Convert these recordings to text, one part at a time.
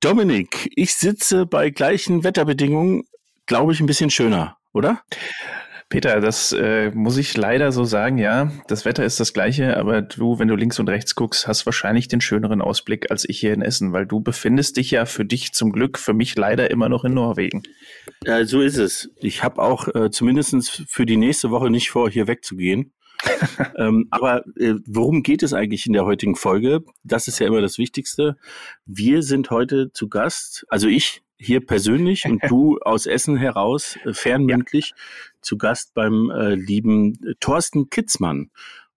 Dominik, ich sitze bei gleichen Wetterbedingungen, glaube ich, ein bisschen schöner, oder? Peter, das äh, muss ich leider so sagen, ja. Das Wetter ist das gleiche, aber du, wenn du links und rechts guckst, hast wahrscheinlich den schöneren Ausblick als ich hier in Essen, weil du befindest dich ja für dich zum Glück, für mich leider immer noch in Norwegen. Ja, so ist es. Ich habe auch äh, zumindest für die nächste Woche nicht vor, hier wegzugehen. ähm, aber äh, worum geht es eigentlich in der heutigen Folge? Das ist ja immer das Wichtigste. Wir sind heute zu Gast, also ich hier persönlich und du aus Essen heraus, äh, fernmündlich, ja. zu Gast beim äh, lieben Thorsten Kitzmann.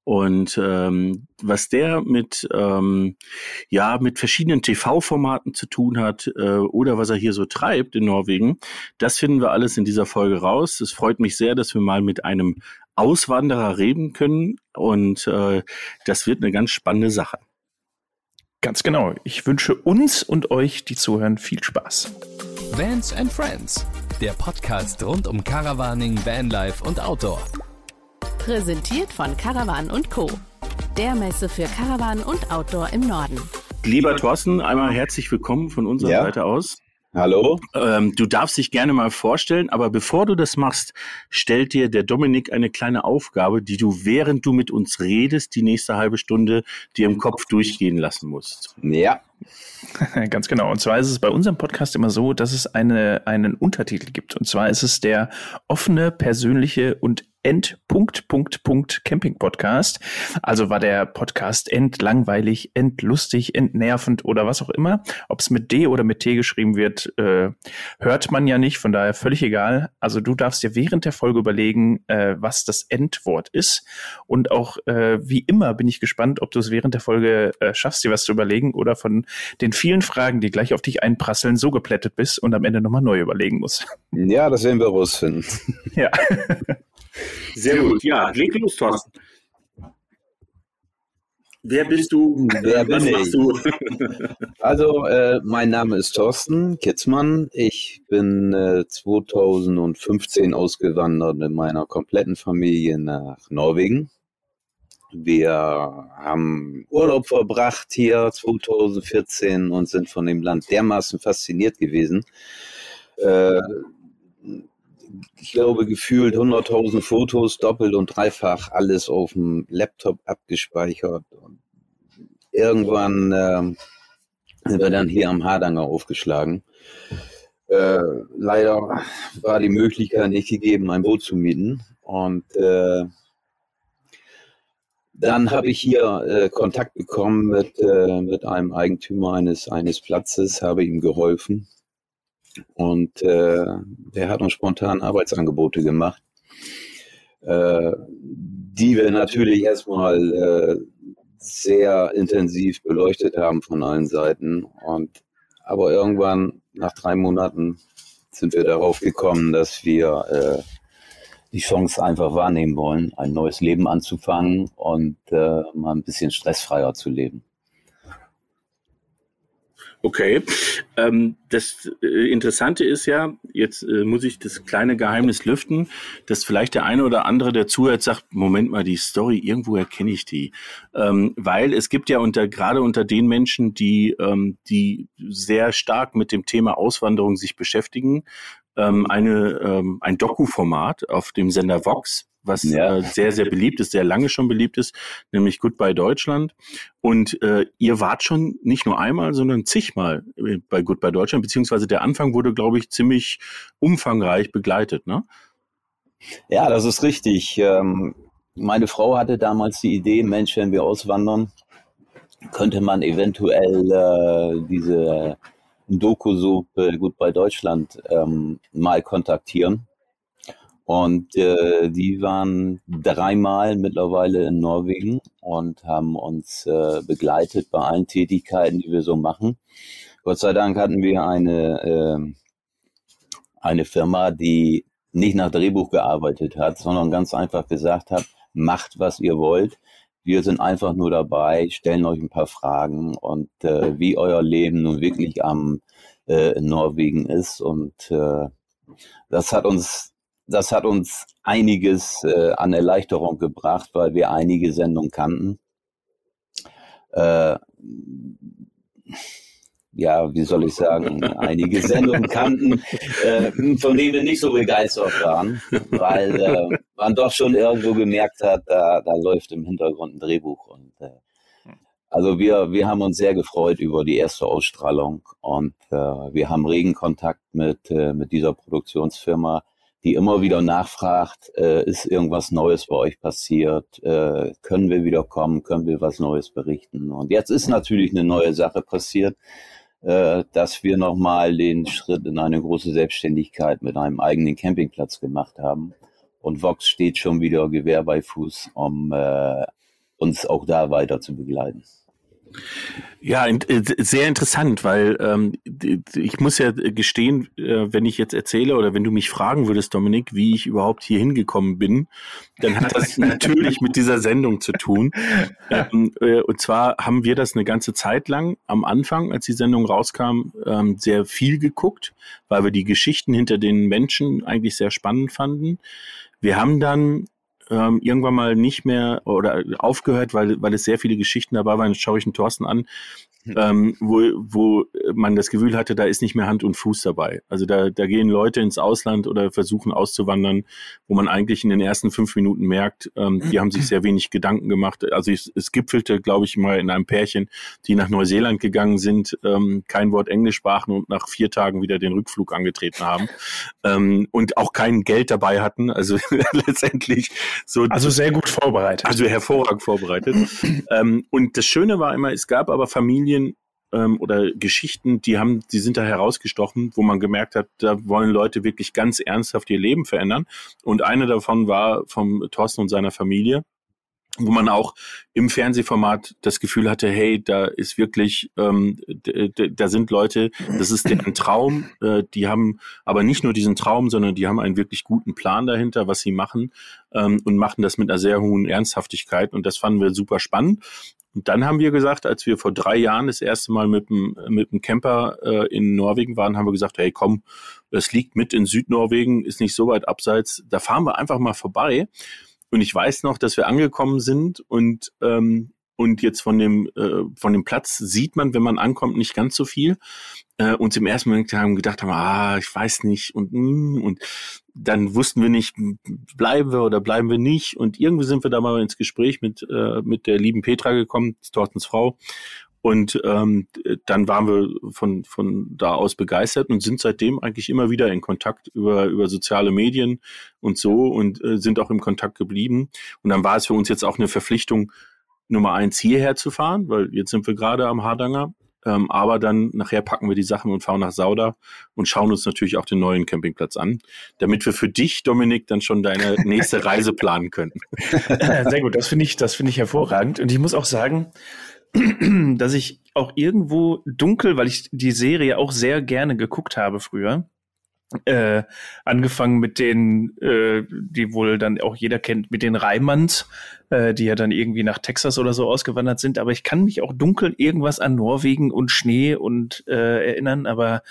Und ähm, was der mit ähm, ja mit verschiedenen TV-Formaten zu tun hat äh, oder was er hier so treibt in Norwegen, das finden wir alles in dieser Folge raus. Es freut mich sehr, dass wir mal mit einem Auswanderer reden können und äh, das wird eine ganz spannende Sache. Ganz genau. Ich wünsche uns und euch, die zuhören, viel Spaß. Vans and Friends, der Podcast rund um Caravaning, Vanlife und Outdoor. Präsentiert von Caravan Co. Der Messe für Caravan und Outdoor im Norden. Lieber Thorsten, einmal herzlich willkommen von unserer ja. Seite aus. Hallo. Ähm, du darfst dich gerne mal vorstellen, aber bevor du das machst, stellt dir der Dominik eine kleine Aufgabe, die du während du mit uns redest, die nächste halbe Stunde dir im Kopf durchgehen lassen musst. Ja. Ganz genau. Und zwar ist es bei unserem Podcast immer so, dass es eine, einen Untertitel gibt. Und zwar ist es der offene, persönliche und End Punkt Punkt Punkt Camping Podcast. Also war der Podcast endlangweilig, endlustig, entnervend oder was auch immer. Ob es mit D oder mit T geschrieben wird, äh, hört man ja nicht. Von daher völlig egal. Also du darfst dir während der Folge überlegen, äh, was das Endwort ist. Und auch äh, wie immer bin ich gespannt, ob du es während der Folge äh, schaffst, dir was zu überlegen oder von den vielen Fragen, die gleich auf dich einprasseln, so geplättet bist und am Ende nochmal neu überlegen musst. Ja, das werden wir rausfinden. Ja. Sehr gut. Ja, leg los, Thorsten. Wer bist du? Wer bin ich? Du? also, äh, mein Name ist Thorsten Kitzmann. Ich bin äh, 2015 ausgewandert mit meiner kompletten Familie nach Norwegen. Wir haben Urlaub verbracht hier 2014 und sind von dem Land dermaßen fasziniert gewesen. Äh, ich glaube, gefühlt 100.000 Fotos, doppelt und dreifach, alles auf dem Laptop abgespeichert. Und irgendwann äh, sind wir dann hier am Hardanger aufgeschlagen. Äh, leider war die Möglichkeit nicht gegeben, ein Boot zu mieten. Und äh, dann habe ich hier äh, Kontakt bekommen mit, äh, mit einem Eigentümer eines, eines Platzes, habe ihm geholfen und äh, der hat uns spontan Arbeitsangebote gemacht, äh, die wir natürlich erstmal äh, sehr intensiv beleuchtet haben von allen Seiten. Und aber irgendwann nach drei Monaten sind wir darauf gekommen, dass wir äh, die Chance einfach wahrnehmen wollen, ein neues Leben anzufangen und äh, mal ein bisschen stressfreier zu leben. Okay. Ähm, das äh, Interessante ist ja, jetzt äh, muss ich das kleine Geheimnis lüften, dass vielleicht der eine oder andere, der zuhört, sagt, Moment mal, die Story, irgendwo erkenne ich die. Ähm, weil es gibt ja unter, gerade unter den Menschen, die, ähm, die sehr stark mit dem Thema Auswanderung sich beschäftigen, ähm, eine, ähm, ein Doku-Format auf dem Sender Vox, was ja. äh, sehr, sehr beliebt ist, sehr lange schon beliebt ist, nämlich Goodbye Deutschland. Und äh, ihr wart schon nicht nur einmal, sondern zigmal bei Goodbye Deutschland, beziehungsweise der Anfang wurde, glaube ich, ziemlich umfangreich begleitet, ne? Ja, das ist richtig. Ähm, meine Frau hatte damals die Idee, Mensch, wenn wir auswandern, könnte man eventuell äh, diese Doku-Sub äh, Goodbye Deutschland ähm, mal kontaktieren. Und äh, die waren dreimal mittlerweile in Norwegen und haben uns äh, begleitet bei allen Tätigkeiten, die wir so machen. Gott sei Dank hatten wir eine, äh, eine Firma, die nicht nach Drehbuch gearbeitet hat, sondern ganz einfach gesagt hat, macht, was ihr wollt. Wir sind einfach nur dabei, stellen euch ein paar Fragen und äh, wie euer Leben nun wirklich am äh, Norwegen ist. Und äh, das hat uns das hat uns einiges äh, an Erleichterung gebracht, weil wir einige Sendungen kannten. Äh, ja, wie soll ich sagen, einige Sendungen kannten, äh, von denen wir nicht so begeistert waren, weil äh, man doch schon irgendwo gemerkt hat, da, da läuft im Hintergrund ein Drehbuch. Und äh, also wir, wir haben uns sehr gefreut über die erste Ausstrahlung und äh, wir haben regen Kontakt mit, äh, mit dieser Produktionsfirma, die immer wieder nachfragt, äh, ist irgendwas Neues bei euch passiert? Äh, können wir wieder kommen? Können wir was Neues berichten? Und jetzt ist natürlich eine neue Sache passiert äh, dass wir nochmal den Schritt in eine große Selbstständigkeit mit einem eigenen Campingplatz gemacht haben. Und Vox steht schon wieder Gewehr bei Fuß, um äh, uns auch da weiter zu begleiten. Ja, äh, sehr interessant, weil ähm, ich muss ja gestehen, äh, wenn ich jetzt erzähle oder wenn du mich fragen würdest, Dominik, wie ich überhaupt hier hingekommen bin, dann hat das natürlich mit dieser Sendung zu tun. Ähm, äh, und zwar haben wir das eine ganze Zeit lang am Anfang, als die Sendung rauskam, ähm, sehr viel geguckt, weil wir die Geschichten hinter den Menschen eigentlich sehr spannend fanden. Wir haben dann ähm, irgendwann mal nicht mehr oder aufgehört, weil, weil es sehr viele Geschichten dabei waren. Jetzt schaue ich den Thorsten an. Ähm, wo, wo man das Gefühl hatte, da ist nicht mehr Hand und Fuß dabei. Also da, da gehen Leute ins Ausland oder versuchen auszuwandern, wo man eigentlich in den ersten fünf Minuten merkt, ähm, die haben sich sehr wenig Gedanken gemacht. Also es, es gipfelte, glaube ich, mal in einem Pärchen, die nach Neuseeland gegangen sind, ähm, kein Wort Englisch sprachen und nach vier Tagen wieder den Rückflug angetreten haben ähm, und auch kein Geld dabei hatten. Also letztendlich so. Also sehr gut vorbereitet. Also hervorragend vorbereitet. ähm, und das Schöne war immer, es gab aber Familien, Familien ähm, oder Geschichten, die haben, die sind da herausgestochen, wo man gemerkt hat, da wollen Leute wirklich ganz ernsthaft ihr Leben verändern. Und eine davon war vom Thorsten und seiner Familie wo man auch im Fernsehformat das Gefühl hatte, hey, da ist wirklich, ähm, da sind Leute, das ist deren Traum, äh, die haben aber nicht nur diesen Traum, sondern die haben einen wirklich guten Plan dahinter, was sie machen ähm, und machen das mit einer sehr hohen Ernsthaftigkeit und das fanden wir super spannend und dann haben wir gesagt, als wir vor drei Jahren das erste Mal mit dem, mit dem Camper äh, in Norwegen waren, haben wir gesagt, hey komm, das liegt mit in Südnorwegen, ist nicht so weit abseits, da fahren wir einfach mal vorbei. Und ich weiß noch, dass wir angekommen sind und ähm, und jetzt von dem äh, von dem Platz sieht man, wenn man ankommt, nicht ganz so viel. Äh, uns im ersten Moment haben gedacht haben, ah, ich weiß nicht und mm, und dann wussten wir nicht, bleiben wir oder bleiben wir nicht. Und irgendwie sind wir da mal ins Gespräch mit äh, mit der lieben Petra gekommen, Tortens Frau. Und ähm, dann waren wir von, von da aus begeistert und sind seitdem eigentlich immer wieder in Kontakt über, über soziale Medien und so und äh, sind auch im Kontakt geblieben. Und dann war es für uns jetzt auch eine Verpflichtung, Nummer eins hierher zu fahren, weil jetzt sind wir gerade am Hardanger. Ähm, aber dann nachher packen wir die Sachen und fahren nach Sauda und schauen uns natürlich auch den neuen Campingplatz an, damit wir für dich, Dominik, dann schon deine nächste Reise planen können. Sehr gut, das finde ich, das finde ich hervorragend. Und ich muss auch sagen, dass ich auch irgendwo dunkel, weil ich die Serie auch sehr gerne geguckt habe früher, äh, angefangen mit den, äh, die wohl dann auch jeder kennt, mit den Reimanns, äh, die ja dann irgendwie nach Texas oder so ausgewandert sind. Aber ich kann mich auch dunkel irgendwas an Norwegen und Schnee und äh, erinnern. Aber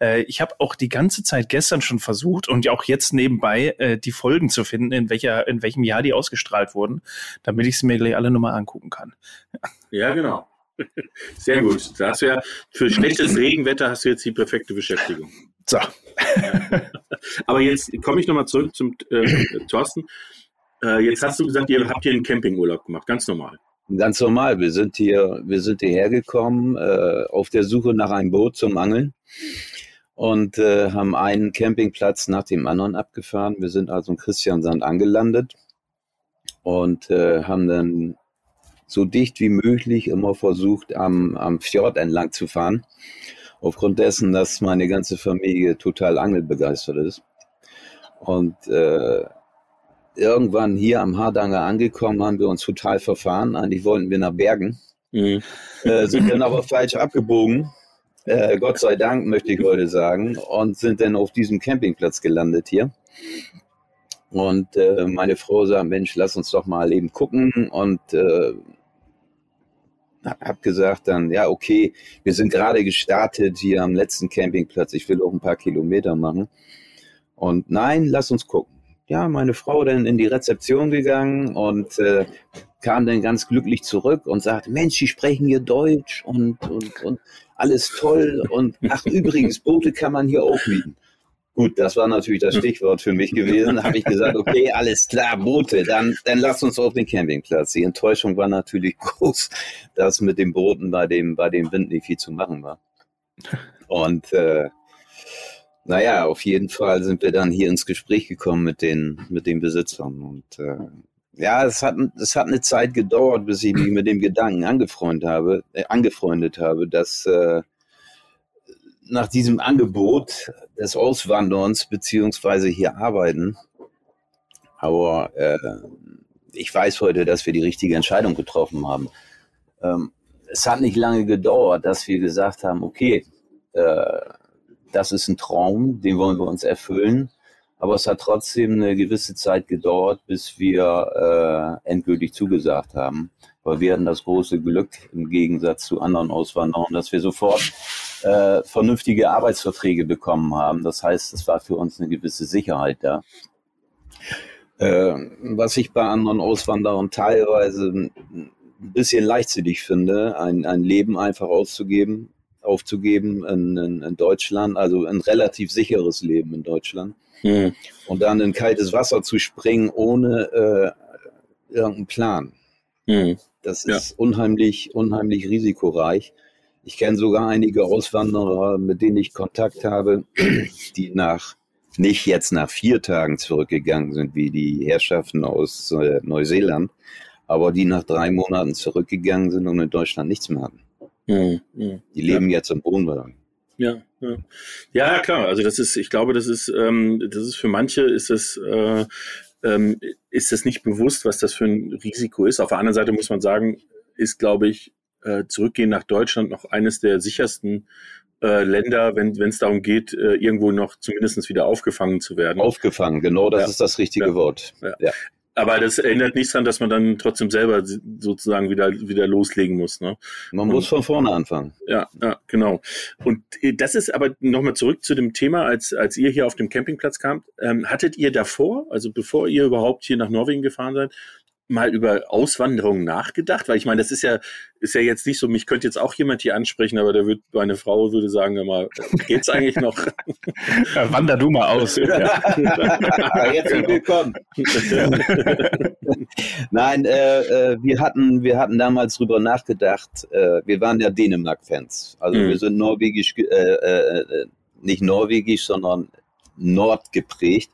äh, ich habe auch die ganze Zeit gestern schon versucht und auch jetzt nebenbei äh, die Folgen zu finden, in welcher, in welchem Jahr die ausgestrahlt wurden, damit ich sie mir gleich alle nochmal angucken kann. Ja, genau. Sehr gut. Da hast du ja für schlechtes Regenwetter hast du jetzt die perfekte Beschäftigung. So. Aber jetzt komme ich nochmal zurück zum äh, Thorsten. Äh, jetzt hast du gesagt, ihr habt hier einen Campingurlaub gemacht, ganz normal. Ganz normal. Wir sind hier, wir sind hierher gekommen äh, auf der Suche nach einem Boot zum Angeln und äh, haben einen Campingplatz nach dem anderen abgefahren. Wir sind also in Christiansand angelandet und äh, haben dann so dicht wie möglich immer versucht, am, am Fjord entlang zu fahren. Aufgrund dessen, dass meine ganze Familie total angelbegeistert ist. Und äh, irgendwann hier am Hardanger angekommen, haben wir uns total verfahren. Eigentlich wollten wir nach Bergen, mhm. äh, sind dann aber falsch abgebogen. Äh, Gott sei Dank, möchte ich heute sagen, und sind dann auf diesem Campingplatz gelandet hier. Und äh, meine Frau sagt, Mensch, lass uns doch mal eben gucken. Und äh, habe gesagt dann, ja, okay, wir sind gerade gestartet hier am letzten Campingplatz. Ich will auch ein paar Kilometer machen. Und nein, lass uns gucken ja, meine Frau dann in die Rezeption gegangen und äh, kam dann ganz glücklich zurück und sagte, Mensch, Sie sprechen hier Deutsch und, und, und alles toll und ach übrigens, Boote kann man hier auch mieten. Gut, das war natürlich das Stichwort für mich gewesen. Habe ich gesagt, okay, alles klar, Boote, dann, dann lass uns auf den Campingplatz. Die Enttäuschung war natürlich groß, dass mit den Booten bei dem, bei dem Wind nicht viel zu machen war. Und äh, naja, auf jeden Fall sind wir dann hier ins Gespräch gekommen mit den, mit den Besitzern. Und äh, ja, es hat, es hat eine Zeit gedauert, bis ich mich mit dem Gedanken angefreundet habe, äh, angefreundet habe, dass äh, nach diesem Angebot des Auswanderns beziehungsweise hier arbeiten. Aber äh, ich weiß heute, dass wir die richtige Entscheidung getroffen haben. Ähm, es hat nicht lange gedauert, dass wir gesagt haben, okay, äh, das ist ein Traum, den wollen wir uns erfüllen. Aber es hat trotzdem eine gewisse Zeit gedauert, bis wir äh, endgültig zugesagt haben. Weil wir hatten das große Glück im Gegensatz zu anderen Auswanderern, dass wir sofort äh, vernünftige Arbeitsverträge bekommen haben. Das heißt, es war für uns eine gewisse Sicherheit da. Äh, was ich bei anderen Auswanderern teilweise ein bisschen leichtsinnig finde, ein, ein Leben einfach auszugeben, aufzugeben in, in, in Deutschland, also ein relativ sicheres Leben in Deutschland. Hm. Und dann in kaltes Wasser zu springen ohne äh, irgendeinen Plan. Hm. Das ist ja. unheimlich, unheimlich risikoreich. Ich kenne sogar einige Auswanderer, mit denen ich Kontakt habe, die nach nicht jetzt nach vier Tagen zurückgegangen sind, wie die Herrschaften aus äh, Neuseeland, aber die nach drei Monaten zurückgegangen sind und in Deutschland nichts mehr hatten. Mhm. Die leben ja. jetzt im Wohnwagen. Ja, ja, ja, klar. Also das ist, ich glaube, das ist, ähm, das ist für manche ist das, äh, ähm, ist das nicht bewusst, was das für ein Risiko ist. Auf der anderen Seite muss man sagen, ist, glaube ich, äh, zurückgehen nach Deutschland noch eines der sichersten äh, Länder, wenn es darum geht, äh, irgendwo noch zumindest wieder aufgefangen zu werden. Aufgefangen, genau, das ja. ist das richtige ja. Wort. Ja. Aber das erinnert nichts daran, dass man dann trotzdem selber sozusagen wieder, wieder loslegen muss. Ne? Man muss von vorne anfangen. Ja, ja, genau. Und äh, das ist aber nochmal zurück zu dem Thema, als, als ihr hier auf dem Campingplatz kamt. Ähm, hattet ihr davor, also bevor ihr überhaupt hier nach Norwegen gefahren seid, mal über Auswanderung nachgedacht? Weil ich meine, das ist ja, ist ja jetzt nicht so, mich könnte jetzt auch jemand hier ansprechen, aber der wird, meine Frau würde sagen, immer, geht's eigentlich noch? Ja, wander du mal aus. Ja. jetzt genau. willkommen. Nein, äh, äh, wir hatten, wir hatten damals drüber nachgedacht, äh, wir waren ja Dänemark-Fans. Also mhm. wir sind norwegisch, äh, äh, äh, nicht norwegisch, sondern Nord geprägt.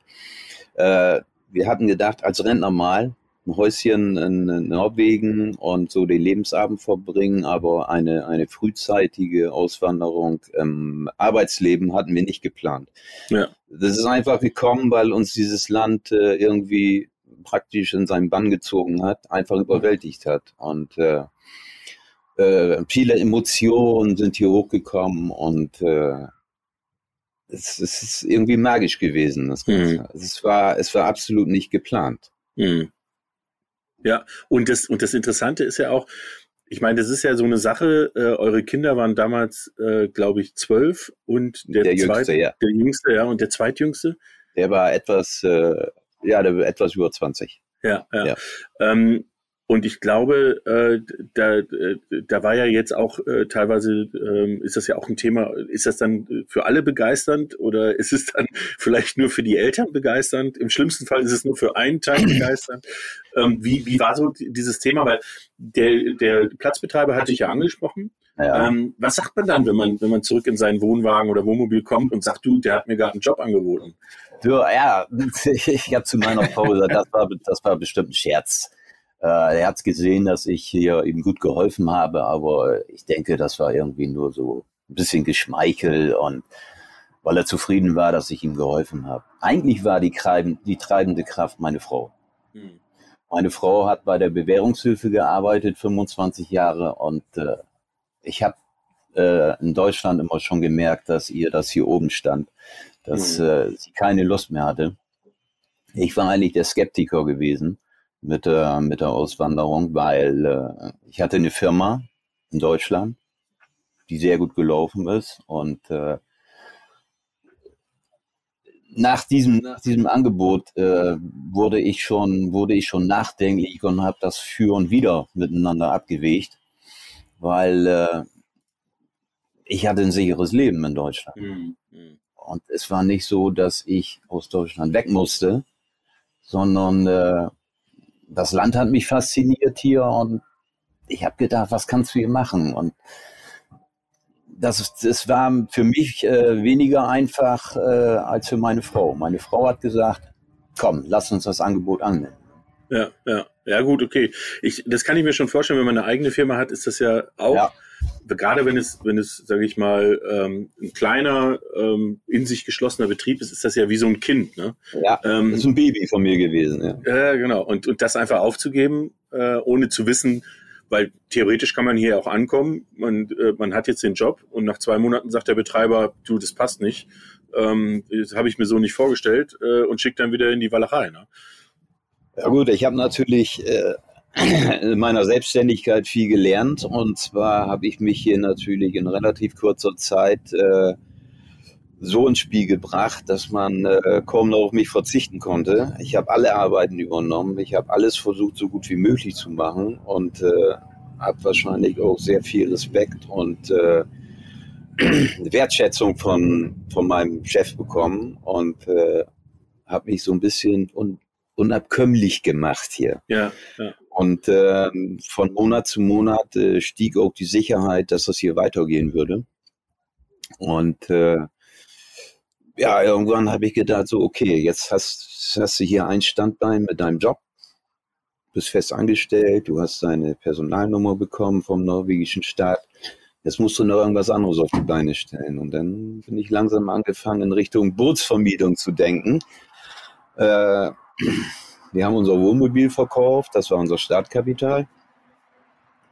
wir hatten gedacht, als Rentner mal, ein Häuschen in Norwegen und so den Lebensabend verbringen, aber eine, eine frühzeitige Auswanderung im Arbeitsleben hatten wir nicht geplant. Ja. Das ist einfach gekommen, weil uns dieses Land äh, irgendwie praktisch in seinen Bann gezogen hat, einfach überwältigt hat. Und äh, äh, viele Emotionen sind hier hochgekommen und äh, es, es ist irgendwie magisch gewesen. Das Mhm. Es, war, es war absolut nicht geplant. Mhm. Ja, und das, und das Interessante ist ja auch, ich meine, das ist ja so eine Sache, äh, eure Kinder waren damals, äh, glaube ich, zwölf und der, der zweite, jüngste, ja. der jüngste, ja, und der zweitjüngste? Der war etwas, äh, ja, der war etwas über 20. Ja, ja. ja. Ähm, und ich glaube, äh, da, äh, da war ja jetzt auch äh, teilweise, äh, ist das ja auch ein Thema, ist das dann für alle begeisternd oder ist es dann vielleicht nur für die Eltern begeisternd? Im schlimmsten Fall ist es nur für einen Teil begeisternd. Ähm, wie, wie war so dieses Thema? Weil der, der Platzbetreiber hatte ich ja angesprochen. Ja. Ähm, was sagt man dann, wenn man, wenn man zurück in seinen Wohnwagen oder Wohnmobil kommt und sagt, du, der hat mir gerade einen Job angeboten? Ja, ich habe zu meiner Frau gesagt, das war, das war bestimmt ein Scherz. Äh, er hat gesehen, dass ich hier ihm gut geholfen habe, aber ich denke, das war irgendwie nur so ein bisschen geschmeichelt und weil er zufrieden war, dass ich ihm geholfen habe. Eigentlich war die, die treibende Kraft meine Frau. Hm. Meine Frau hat bei der Bewährungshilfe gearbeitet, 25 Jahre, und äh, ich habe äh, in Deutschland immer schon gemerkt, dass ihr das hier oben stand, dass hm. äh, sie keine Lust mehr hatte. Ich war eigentlich der Skeptiker gewesen mit der, mit der Auswanderung, weil äh, ich hatte eine Firma in Deutschland, die sehr gut gelaufen ist und äh, nach diesem, nach diesem Angebot äh, wurde ich schon, wurde ich schon nachdenklich und habe das für und wieder miteinander abgewegt, weil äh, ich hatte ein sicheres Leben in Deutschland. Mhm. Und es war nicht so, dass ich aus Deutschland weg musste, sondern äh, das Land hat mich fasziniert hier und ich habe gedacht, was kannst du hier machen? Und das, das war für mich äh, weniger einfach äh, als für meine Frau. Meine Frau hat gesagt, komm, lass uns das Angebot annehmen. Ja, ja, ja, gut, okay. Ich, das kann ich mir schon vorstellen, wenn man eine eigene Firma hat, ist das ja auch, ja. Gerade wenn es, wenn es, sage ich mal, ähm, ein kleiner, ähm, in sich geschlossener Betrieb ist, ist das ja wie so ein Kind, ne? Ja, ähm, das ist ein Baby von mir gewesen, ja. Ja, genau. Und, und das einfach aufzugeben, äh, ohne zu wissen, weil theoretisch kann man hier auch ankommen, man, äh, man hat jetzt den Job und nach zwei Monaten sagt der Betreiber, du, das passt nicht, ähm, das habe ich mir so nicht vorgestellt äh, und schickt dann wieder in die Wallerei. Ne? Ja gut, ich habe natürlich äh, meiner Selbstständigkeit viel gelernt und zwar habe ich mich hier natürlich in relativ kurzer Zeit äh, so ins Spiel gebracht, dass man äh, kaum noch auf mich verzichten konnte. Ich habe alle Arbeiten übernommen, ich habe alles versucht, so gut wie möglich zu machen und äh, habe wahrscheinlich auch sehr viel Respekt und äh, Wertschätzung von, von meinem Chef bekommen und äh, habe mich so ein bisschen un, unabkömmlich gemacht hier. Ja, ja. Und äh, von Monat zu Monat äh, stieg auch die Sicherheit, dass das hier weitergehen würde. Und äh, ja, irgendwann habe ich gedacht, so, okay, jetzt hast, hast du hier ein Standbein mit deinem Job, bist fest angestellt, du hast deine Personalnummer bekommen vom norwegischen Staat. Jetzt musst du noch irgendwas anderes auf die Beine stellen. Und dann bin ich langsam angefangen, in Richtung Bootsvermietung zu denken. Äh, wir haben unser Wohnmobil verkauft, das war unser Startkapital.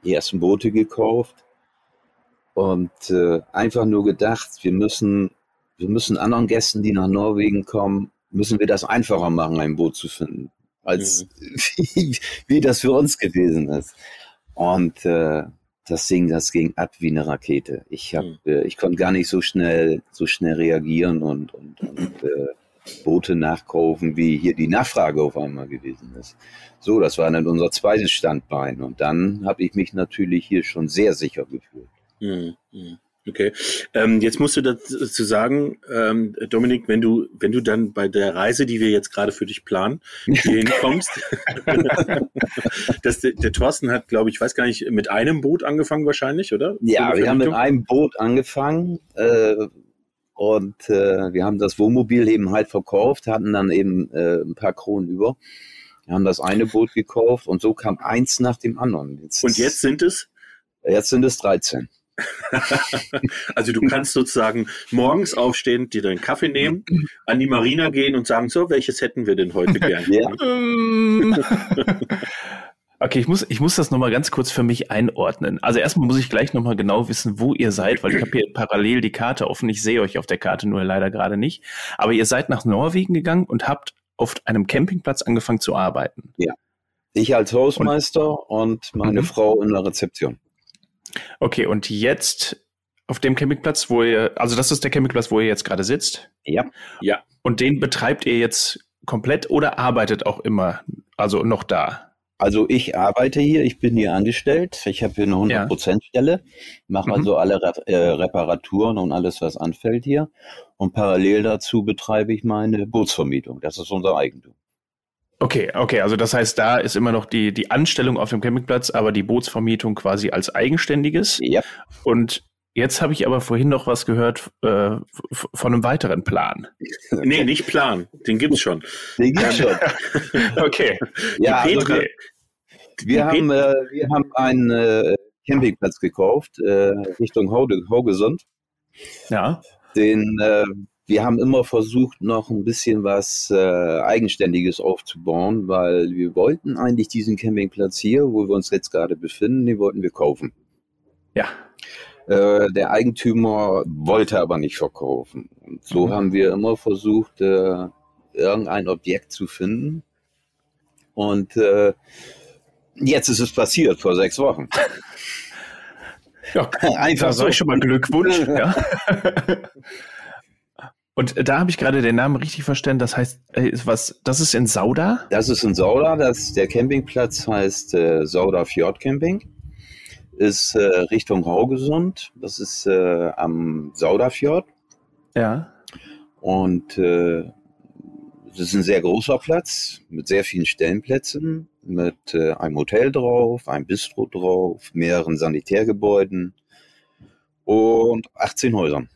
Die ersten Boote gekauft und äh, einfach nur gedacht, wir müssen wir müssen anderen Gästen, die nach Norwegen kommen, müssen wir das einfacher machen, ein Boot zu finden, als mhm. wie, wie, das für uns gewesen ist. Und äh, das Ding, das ging ab wie eine Rakete. Ich hab, mhm. äh, ich konnte gar nicht so schnell, so schnell reagieren und, und, und äh, Boote nachkaufen, wie hier die Nachfrage auf einmal gewesen ist. So, das war dann unser zweites Standbein. Und dann habe ich mich natürlich hier schon sehr sicher gefühlt. Mhm. mhm. Okay. Ähm, jetzt musst du dazu sagen, ähm, Dominik, wenn du, wenn du dann bei der Reise, die wir jetzt gerade für dich planen, hier hinkommst, dass der, der Thorsten hat, glaube ich, weiß gar nicht, mit einem Boot angefangen wahrscheinlich, oder? Ja, wir haben mit einem Boot angefangen äh, und äh, wir haben das Wohnmobil eben halt verkauft, hatten dann eben äh, ein paar Kronen über. Wir haben das eine Boot gekauft und so kam eins nach dem anderen. Jetzt und jetzt sind es? Jetzt sind es 13. also du kannst sozusagen morgens aufstehen, dir deinen Kaffee nehmen, an die Marina gehen und sagen, so, welches hätten wir denn heute gern? Ja. Okay, ich muss, ich muss das nochmal ganz kurz für mich einordnen. Also erstmal muss ich gleich nochmal genau wissen, wo ihr seid, weil ich habe hier parallel die Karte offen. Ich sehe euch auf der Karte nur leider gerade nicht. Aber ihr seid nach Norwegen gegangen und habt auf einem Campingplatz angefangen zu arbeiten. Ja. Ich als Hausmeister und, und meine mhm. Frau in der Rezeption. Okay, und jetzt auf dem Campingplatz, wo ihr, also das ist der Campingplatz, wo ihr jetzt gerade sitzt? Ja. Ja. Und den betreibt ihr jetzt komplett oder arbeitet auch immer, also noch da? Also ich arbeite hier, ich bin hier angestellt, ich habe hier eine 100%-Stelle, mache mhm. also alle Re äh, Reparaturen und alles, was anfällt hier. Und parallel dazu betreibe ich meine Bootsvermietung, das ist unser Eigentum. Okay, okay, also das heißt, da ist immer noch die, die Anstellung auf dem Campingplatz, aber die Bootsvermietung quasi als eigenständiges. Ja. Und jetzt habe ich aber vorhin noch was gehört äh, von einem weiteren Plan. Nee, nicht Plan, den gibt's schon. Den gibt's schon. okay. Ja, also wir, haben, äh, wir haben einen äh, Campingplatz gekauft, äh, Richtung Haugesund. Ja. Den äh, wir haben immer versucht, noch ein bisschen was äh, Eigenständiges aufzubauen, weil wir wollten eigentlich diesen Campingplatz hier, wo wir uns jetzt gerade befinden, den wollten wir kaufen. Ja. Äh, der Eigentümer wollte aber nicht verkaufen. Und so mhm. haben wir immer versucht, irgendein Objekt zu finden. Und äh, jetzt ist es passiert, vor sechs Wochen. Ja, einfach da so. schon mal Glückwunsch. ja. Und da habe ich gerade den Namen richtig verstanden. Das heißt, äh, was, das ist in Sauda? Das ist in Sauda. Das, der Campingplatz heißt äh, Sauda Fjord Camping. ist äh, Richtung Haugesund. Das ist äh, am Sauderfjord. Ja. Und äh, es ist ein sehr großer Platz mit sehr vielen Stellenplätzen, mit äh, einem Hotel drauf, einem Bistro drauf, mehreren Sanitärgebäuden und 18 Häusern.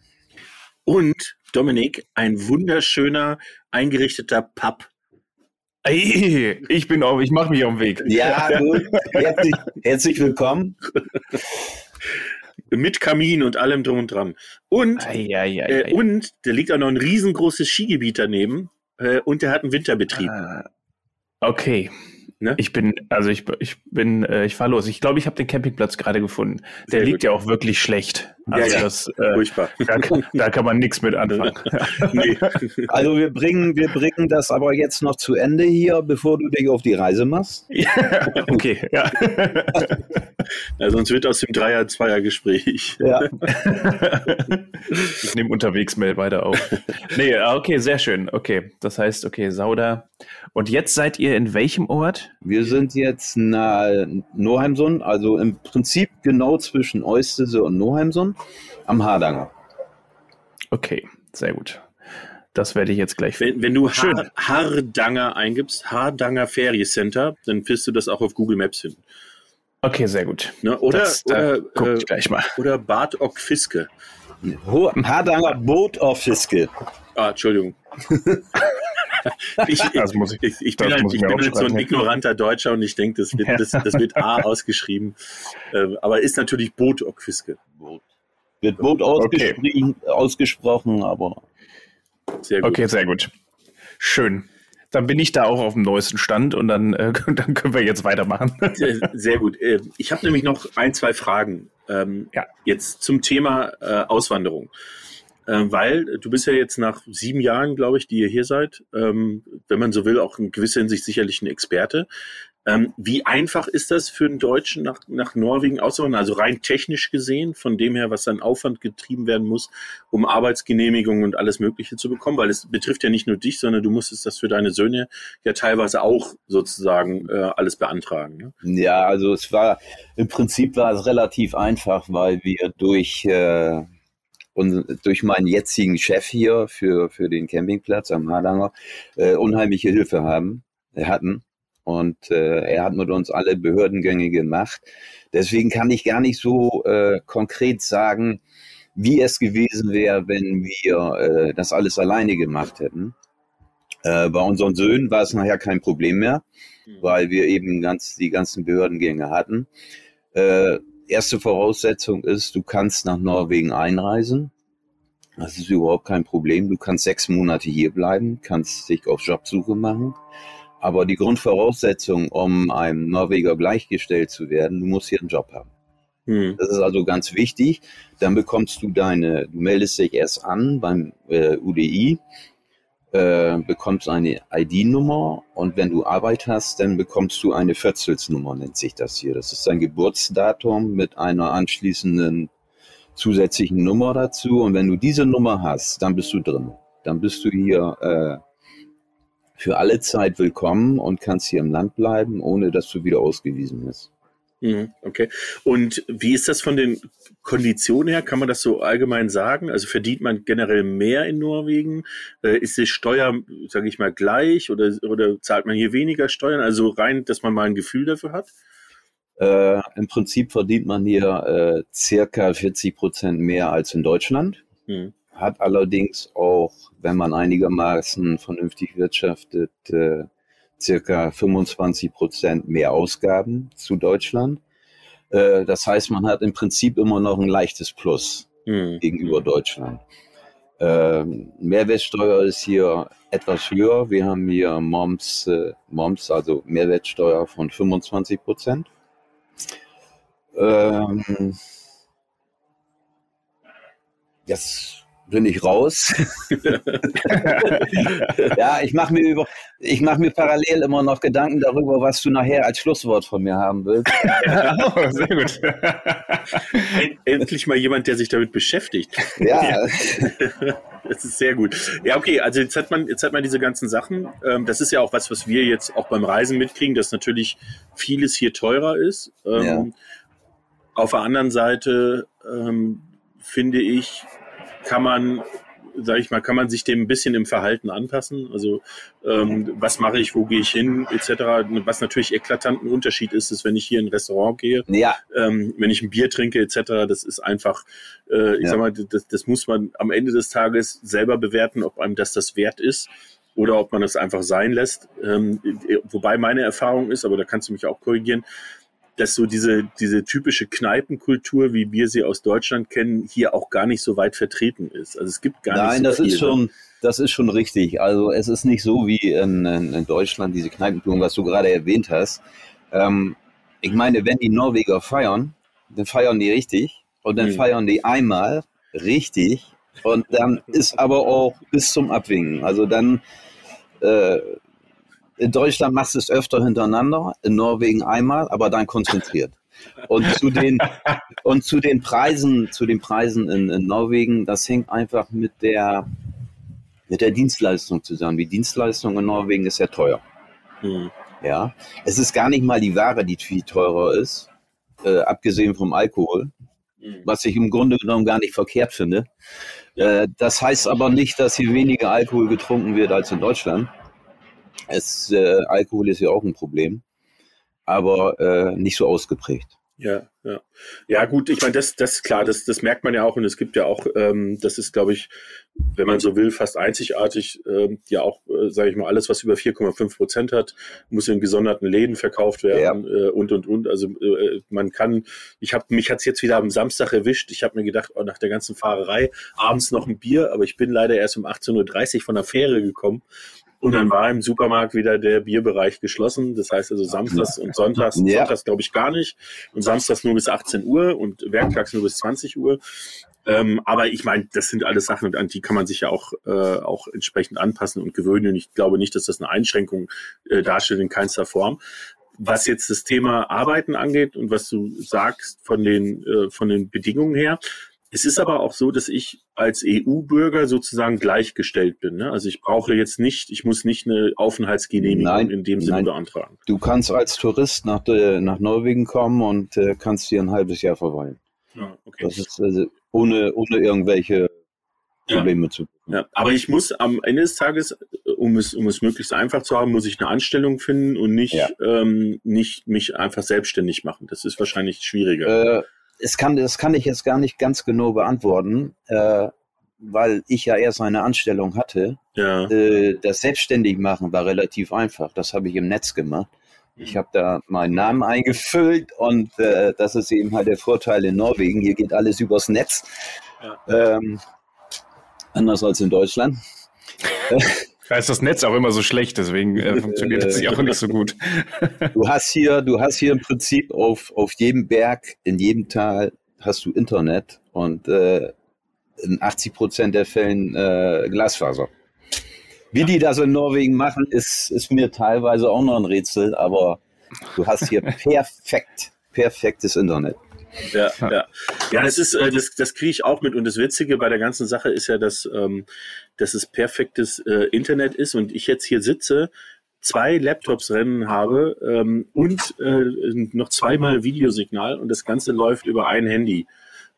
Und Dominik, ein wunderschöner eingerichteter Pub. Ey, ich bin auf, ich mache mich auf den Weg. Ja, gut. Herzlich, herzlich willkommen. Mit Kamin und allem drum und dran. Und, Ei, ei, ei, äh, ei. und da liegt auch noch ein riesengroßes Skigebiet daneben. Äh, und der hat einen Winterbetrieb. Ah, Okay. Ne? Ich bin, also ich, ich bin, äh, ich fahr los. Ich glaube, ich habe den Campingplatz gerade gefunden. Der Sehr liegt gut. ja auch wirklich schlecht. Ja, Also ja. das, äh, Furchtbar. da, da kann man nichts mit anfangen. nee. Also wir bringen, wir bringen das aber jetzt noch zu Ende hier, bevor du dich auf die Reise machst. Ja, okay, ja. Ja, sonst wird aus dem Dreier ein Zweier-Gespräch. Ja. Ich nehme unterwegs Mail weiter auf. Nee, ah, okay, sehr schön. Okay, das heißt, okay, Sauda. Und jetzt seid ihr in welchem Ort? Wir sind jetzt nahe Noheimsund, also im Prinzip genau zwischen Eustese und Noheimsund am Hardanger. Okay, sehr gut. Das werde ich jetzt gleich finden. Wenn, wenn du Schön. Har Hardanger eingibst, Hardanger Feriecenter, dann wirst du das auch auf Google Maps finden. Okay, sehr gut. Ne? Oder, das, da oder, guck äh, ich gleich mal. oder Bad Ockfiske. Hardanger Boat of Fiscal. Ah, Entschuldigung. ich, ich- ich, ich bin, halt, muss ich bin halt so ein ignoranter Deutscher und ich denke, das wird, das, das wird A ausgeschrieben. Äh, aber ist natürlich Boot Ockfiske. Wird Boot ausgesprochen, ausgesprochen, aber Sehr gut. Okay, sehr gut. Schön. Dann bin ich da auch auf dem neuesten Stand und dann, äh, dann können wir jetzt weitermachen. Sehr, sehr gut. Äh, Ich habe nämlich noch ein, zwei Fragen ähm, Ja. jetzt zum Thema äh, Auswanderung. Äh, weil du bist ja jetzt nach sieben Jahren, glaube ich, die ihr hier seid, ähm, wenn man so will, auch in gewisser Hinsicht sicherlich ein Experte. Ähm, wie einfach ist das für einen Deutschen nach, nach Norwegen auszuwandern? Also rein technisch gesehen, von dem her, was an Aufwand getrieben werden muss, um Arbeitsgenehmigungen und alles Mögliche zu bekommen, weil es betrifft ja nicht nur dich, sondern du musstest das für deine Söhne ja teilweise auch sozusagen äh, alles beantragen. Ne? ja, also es war im Prinzip war es relativ einfach, weil wir durch äh, und durch meinen jetzigen Chef hier für, für den Campingplatz am Hardanger äh, unheimliche Hilfe haben, hatten. Und äh, er hat mit uns alle Behördengänge gemacht. Deswegen kann ich gar nicht so äh, konkret sagen, wie es gewesen wäre, wenn wir äh, das alles alleine gemacht hätten. Äh, bei unseren Söhnen war es nachher kein Problem mehr, weil wir eben ganz, die ganzen Behördengänge hatten. Äh, erste Voraussetzung ist, du kannst nach Norwegen einreisen. Das ist überhaupt kein Problem. Du kannst sechs Monate hier bleiben, kannst dich auf Jobsuche machen. Aber die Grundvoraussetzung, um einem Norweger gleichgestellt zu werden, du musst hier einen Job haben. Hm. Das ist also ganz wichtig. Dann bekommst du deine, du meldest dich erst an beim äh, UDI, äh, bekommst eine ID-Nummer und wenn du Arbeit hast, dann bekommst du eine Vierzelsnummer, nennt sich das hier. Das ist dein Geburtsdatum mit einer anschließenden zusätzlichen Nummer dazu. Und wenn du diese Nummer hast, dann bist du drin. Dann bist du hier äh, für alle Zeit willkommen und kannst hier im Land bleiben, ohne dass du wieder ausgewiesen bist. Mhm, Okay. Und wie ist das von den Konditionen her? Kann man das so allgemein sagen? Also verdient man generell mehr in Norwegen? Äh, Ist die Steuer, sage ich mal, gleich oder, oder zahlt man hier weniger Steuern? Also rein, dass man mal ein Gefühl dafür hat? Äh, Im Prinzip verdient man hier äh, circa 40 Prozent mehr als in Deutschland. Hm. Hat allerdings auch, wenn man einigermaßen vernünftig wirtschaftet, äh, circa 25 Prozent mehr Ausgaben zu Deutschland. Äh, das heißt, man hat im Prinzip immer noch ein leichtes Plus Hm. gegenüber Deutschland. Ähm, Mehrwertsteuer ist hier etwas höher. Wir haben hier MOMS, äh, MOMS also Mehrwertsteuer von 25 Prozent. Ähm, jetzt bin ich raus. ja, ich mache mir über, ich mache mir parallel immer noch Gedanken darüber, was du nachher als Schlusswort von mir haben willst. oh, sehr gut. End- Endlich mal jemand, der sich damit beschäftigt. Ja, Das ist sehr gut. Ja, okay, also jetzt hat man, jetzt hat man diese ganzen Sachen. Ähm, das ist ja auch was, was wir jetzt auch beim Reisen mitkriegen, dass natürlich vieles hier teurer ist. Ähm, Ja. Auf der anderen Seite ähm, finde ich, kann man sage ich mal, kann man sich dem ein bisschen im Verhalten anpassen. Also ähm, was mache ich, wo gehe ich hin, etc. Was natürlich eklatanten Unterschied ist, ist, wenn ich hier in ein Restaurant gehe, Ja, ähm, wenn ich ein Bier trinke, etc. Das ist einfach, äh, ich Ja. sag mal, das, das muss man am Ende des Tages selber bewerten, ob einem das das wert ist oder ob man es einfach sein lässt. Ähm, wobei meine Erfahrung ist, aber da kannst du mich auch korrigieren, dass so diese, diese typische Kneipenkultur, wie wir sie aus Deutschland kennen, hier auch gar nicht so weit vertreten ist. Also es gibt gar Nein, nicht so das viel. ist schon, das ist schon richtig. Also es ist nicht so wie in, in, in Deutschland, diese Kneipenkultur, was du gerade erwähnt hast. Ähm, ich meine, wenn die Norweger feiern, dann feiern die richtig und dann Mhm. feiern die einmal richtig und dann ist aber auch bis zum Abwinken. Also dann äh, in Deutschland machst du es öfter hintereinander, in Norwegen einmal, aber dann konzentriert. Und zu den und zu den Preisen, zu den Preisen in, in Norwegen, das hängt einfach mit der mit der Dienstleistung zusammen. Die Dienstleistung in Norwegen ist ja teuer. Hm. Ja, es ist gar nicht mal die Ware, die viel teurer ist, äh, abgesehen vom Alkohol, Hm. was ich im Grunde genommen gar nicht verkehrt finde. Äh, das heißt aber nicht, dass hier weniger Alkohol getrunken wird als in Deutschland. Es, äh, Alkohol ist ja auch ein Problem, aber äh, nicht so ausgeprägt. Ja, ja. Ja, gut, ich meine, das, das ist klar, das, das merkt man ja auch und es gibt ja auch, ähm, das ist, glaube ich, wenn man so will, fast einzigartig, ähm, ja auch, äh, sage ich mal, alles, was über 4,5 Prozent hat, muss in gesonderten Läden verkauft werden äh, und und und. Also äh, man kann, ich habe mich hat's jetzt wieder am Samstag erwischt. Ich habe mir gedacht, oh, nach der ganzen Fahrerei abends noch ein Bier, aber ich bin leider erst um 18:30 Uhr von der Fähre gekommen. Und dann war im Supermarkt wieder der Bierbereich geschlossen. Das heißt also samstags und sonntags, Ja. sonntags glaube ich gar nicht. Und samstags nur bis 18 Uhr und werktags nur bis 20 Uhr. Ähm, aber ich meine, das sind alles Sachen, an die kann man sich ja auch, äh, auch entsprechend anpassen und gewöhnen. Und ich glaube nicht, dass das eine Einschränkung äh, darstellt in keinster Form. Was jetzt das Thema Arbeiten angeht und was du sagst von den, äh, von den Bedingungen her, es ist aber auch so, dass ich als EU-Bürger sozusagen gleichgestellt bin. Ne? Also ich brauche jetzt nicht, ich muss nicht eine Aufenthaltsgenehmigung Nein, in dem Sinne beantragen. Du kannst als Tourist nach, äh, nach Norwegen kommen und äh, kannst hier ein halbes Jahr verweilen. Ja, okay. Das ist also ohne, ohne irgendwelche Ja. Probleme zu Ja, aber ich muss am Ende des Tages, um es, um es möglichst einfach zu haben, muss ich eine Anstellung finden und nicht, Ja. ähm, nicht mich einfach selbstständig machen. Das ist wahrscheinlich schwieriger. Äh, es kann, das kann ich jetzt gar nicht ganz genau beantworten, äh, weil ich ja erst eine Anstellung hatte. ja. Äh, das selbstständig machen war relativ einfach. Das habe ich im Netz gemacht. Ich habe da meinen Namen eingefüllt und äh, das ist eben halt der Vorteil in Norwegen. Hier geht alles übers Netz. Ähm, anders als in Deutschland. Da ist das Netz auch immer so schlecht, deswegen äh, funktioniert das ja auch nicht so gut. Du hast hier, du hast hier im Prinzip auf, auf jedem Berg, in jedem Tal hast du Internet und äh, in 80 Prozent der Fällen äh, Glasfaser. Wie die das in Norwegen machen, ist, ist mir teilweise auch noch ein Rätsel, aber du hast hier perfekt, perfektes Internet. Ja, ja. ja, das ist, äh, das, das kriege ich auch mit. Und das Witzige bei der ganzen Sache ist ja, dass, ähm, dass es perfektes äh, Internet ist und ich jetzt hier sitze, zwei Laptops rennen habe ähm, und äh, noch zweimal Videosignal und das Ganze läuft über ein Handy.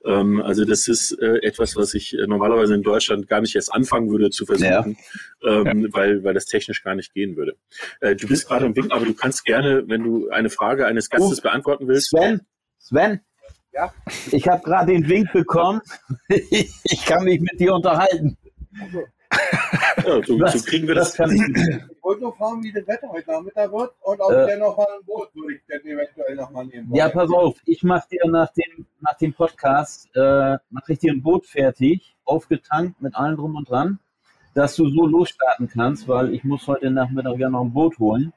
Ähm, also das ist äh, etwas, was ich äh, normalerweise in Deutschland gar nicht erst anfangen würde zu versuchen, ähm, weil, weil das technisch gar nicht gehen würde. Äh, du bist gerade im Winken, aber du kannst gerne, wenn du eine Frage eines Gastes beantworten willst, Sven, Sven, ja? ich habe gerade den Wink bekommen. ich kann mich mit dir unterhalten. ja, so, so kriegen wir das. kann ich. Ich wollte nur fragen, wie das Wetter heute Nachmittag wird und ob Äh. der noch mal ein Boot würde ich denn eventuell noch mal nehmen. Ja, pass auf, ich mache dir nach dem, nach dem Podcast, äh, mache ich dir ein Boot fertig, aufgetankt mit allem drum und dran, dass du so losstarten kannst, weil ich muss heute Nachmittag ja noch ein Boot holen.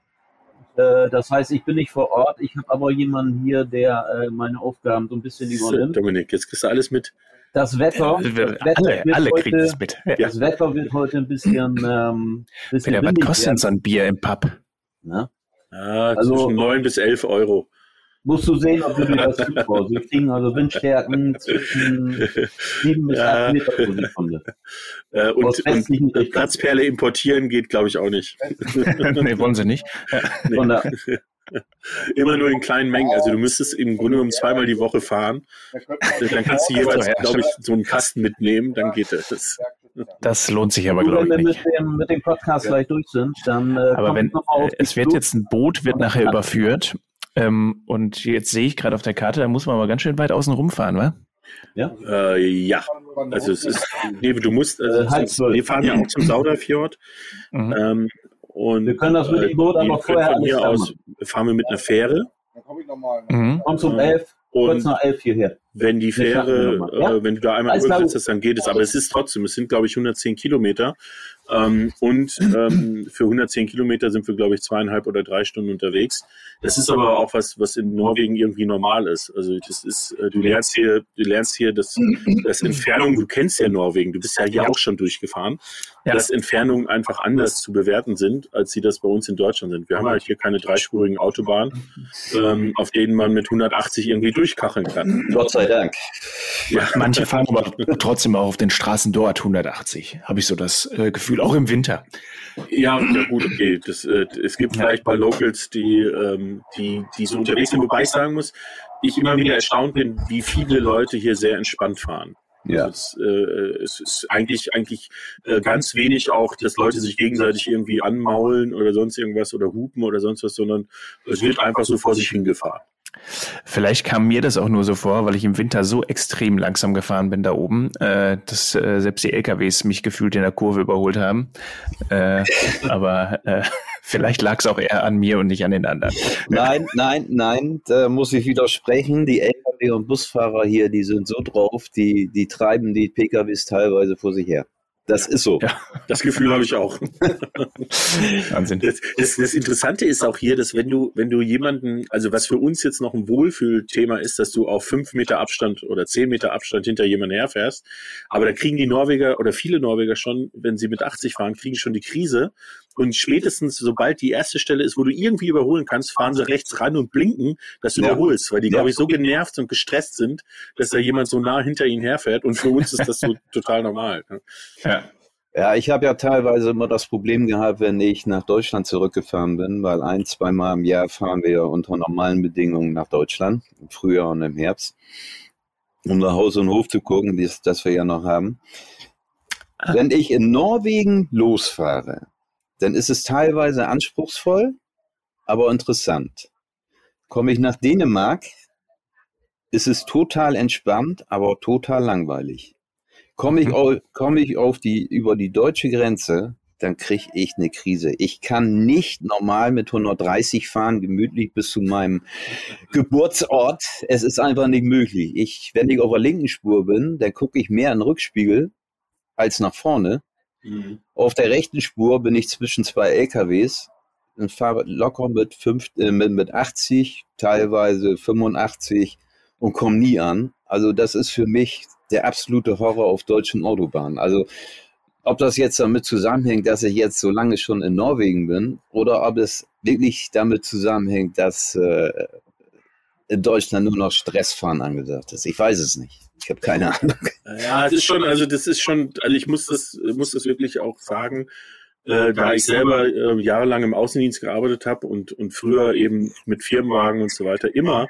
Äh, das heißt, ich bin nicht vor Ort, ich habe aber jemanden hier, der äh, meine Aufgaben so ein bisschen übernimmt. Dominik, jetzt kriegst du alles mit. Das Wetter, das Wetter alle wird alle heute, kriegen es mit. Ja. Das Wetter wird heute ein bisschen, ähm, bisschen Peter, was kostet denn so ein Bier im Pub? ne? Ja, Also- zwischen 9 bis 11 Euro. Musst du sehen, ob du dir das zutraust. Wir kriegen also Windstärken zwischen 7 bis Ja. 8 Meter pro Sekunde. Äh, und, und. Platzperle importieren geht, glaube ich, auch nicht. nee, wollen sie nicht. Der, Immer nur in kleinen Mengen. Also du müsstest im Grunde genommen zweimal die Woche fahren. Dann kannst du jeweils, glaube ich, so einen Kasten mitnehmen, dann geht das. Das lohnt sich aber, glaube wenn ich wir nicht. mit dem, mit dem Podcast gleich durch sind, dann. Äh, Aber kommt wenn noch mal auf es wird Flug- jetzt ein Boot, wird nachher überführt. Ähm, und jetzt sehe ich gerade auf der Karte, da muss man aber ganz schön weit außen rumfahren, wa? Äh, ja, also es ist, nee, du musst, also Äh, zum, wir fahren ja auch zum Sauderfjord. Mhm. Ähm, und Wir können das mit dem Boot äh, aber vorher von hier aus fahren wir mit einer Fähre. Dann komme ich nochmal. Mhm. Kommst um elf, kurz Und nach elf hierher. wenn die Fähre, mal, ja? äh, wenn du da einmal übersetzt hast, dann geht es. Aber es ist trotzdem, es sind glaube ich 110 Kilometer. Ähm, und ähm, für 110 Kilometer sind wir glaube ich zweieinhalb oder drei Stunden unterwegs. Das ist aber auch was, was in Norwegen irgendwie normal ist. Also das ist, äh, du lernst hier, du lernst hier, dass, dass Entfernung, du kennst ja Norwegen, du bist ja hier auch schon durchgefahren, Ja. dass Entfernungen einfach anders zu bewerten sind, als sie das bei uns in Deutschland sind. Wir haben halt hier keine dreispurigen Autobahnen, ähm, auf denen man mit 180 irgendwie durchkacheln kann. Gott sei Dank. Ja. Manche fahren aber trotzdem auch auf den Straßen dort 180, habe ich so das äh, Gefühl, auch im Winter. Ja, ja gut, okay. Das, äh, es gibt vielleicht bei Locals, die, ähm, die, die so unterwegs sind, wobei ich sagen muss, ich immer wieder erstaunt bin, wie viele Leute hier sehr entspannt fahren. Ja. Es, äh, es ist eigentlich, eigentlich äh, ganz wenig auch, dass Leute sich gegenseitig irgendwie anmaulen oder sonst irgendwas oder hupen oder sonst was, sondern es wird einfach so vor sich hingefahren. Vielleicht kam mir das auch nur so vor, weil ich im Winter so extrem langsam gefahren bin da oben, äh, dass äh, selbst die LKWs mich gefühlt in der Kurve überholt haben. Äh, aber äh, vielleicht lag es auch eher an mir und nicht an den anderen. Nein, nein, nein, da muss ich widersprechen. Die Lkw und Busfahrer hier, die sind so drauf, die, die treiben die PKWs teilweise vor sich her. Das ist so. Ja. Das Gefühl habe ich auch. Wahnsinn. Das, das, das Interessante ist auch hier, dass wenn du, wenn du jemanden, also was für uns jetzt noch ein Wohlfühlthema ist, dass du auf fünf Meter Abstand oder zehn Meter Abstand hinter jemanden herfährst, aber da kriegen die Norweger oder viele Norweger schon, wenn sie mit 80 fahren, kriegen schon die Krise und spätestens, sobald die erste Stelle ist, wo du irgendwie überholen kannst, fahren sie rechts ran und blinken, dass du Ja. überholst, weil die, Ja. glaube ich, so genervt und gestresst sind, dass da jemand so nah hinter ihnen herfährt und für uns ist das so total normal. Ja. Ja, ich habe ja teilweise immer das Problem gehabt, wenn ich nach Deutschland zurückgefahren bin, weil ein, zweimal im Jahr fahren wir unter normalen Bedingungen nach Deutschland, im Frühjahr und im Herbst, um nach Haus und Hof zu gucken, das, das wir ja noch haben. Wenn ich in Norwegen losfahre, dann ist es teilweise anspruchsvoll, aber interessant. Komme ich nach Dänemark, ist es total entspannt, aber total langweilig. Komme ich, Mhm. au- komme ich auf die, über die deutsche Grenze, dann kriege ich eine Krise. Ich kann nicht normal mit 130 fahren, gemütlich bis zu meinem Geburtsort. Es ist einfach nicht möglich. Ich, wenn ich auf der linken Spur bin, dann gucke ich mehr in den Rückspiegel als nach vorne. Auf der rechten Spur bin ich zwischen zwei LKWs und fahre locker mit, fünf, äh, mit, mit 80, teilweise 85 und komme nie an. Also das ist für mich der absolute Horror auf deutschen Autobahnen. Also ob das jetzt damit zusammenhängt, dass ich jetzt so lange schon in Norwegen bin oder ob es wirklich damit zusammenhängt, dass äh, in Deutschland nur noch Stressfahren angesagt ist. Ich weiß es nicht. Ich habe keine Ahnung. Ja, es ist schon, also das ist schon, also ich muss das, muss das wirklich auch sagen, äh, da ich selber äh, jahrelang im Außendienst gearbeitet habe und, und früher eben mit Firmenwagen und so weiter immer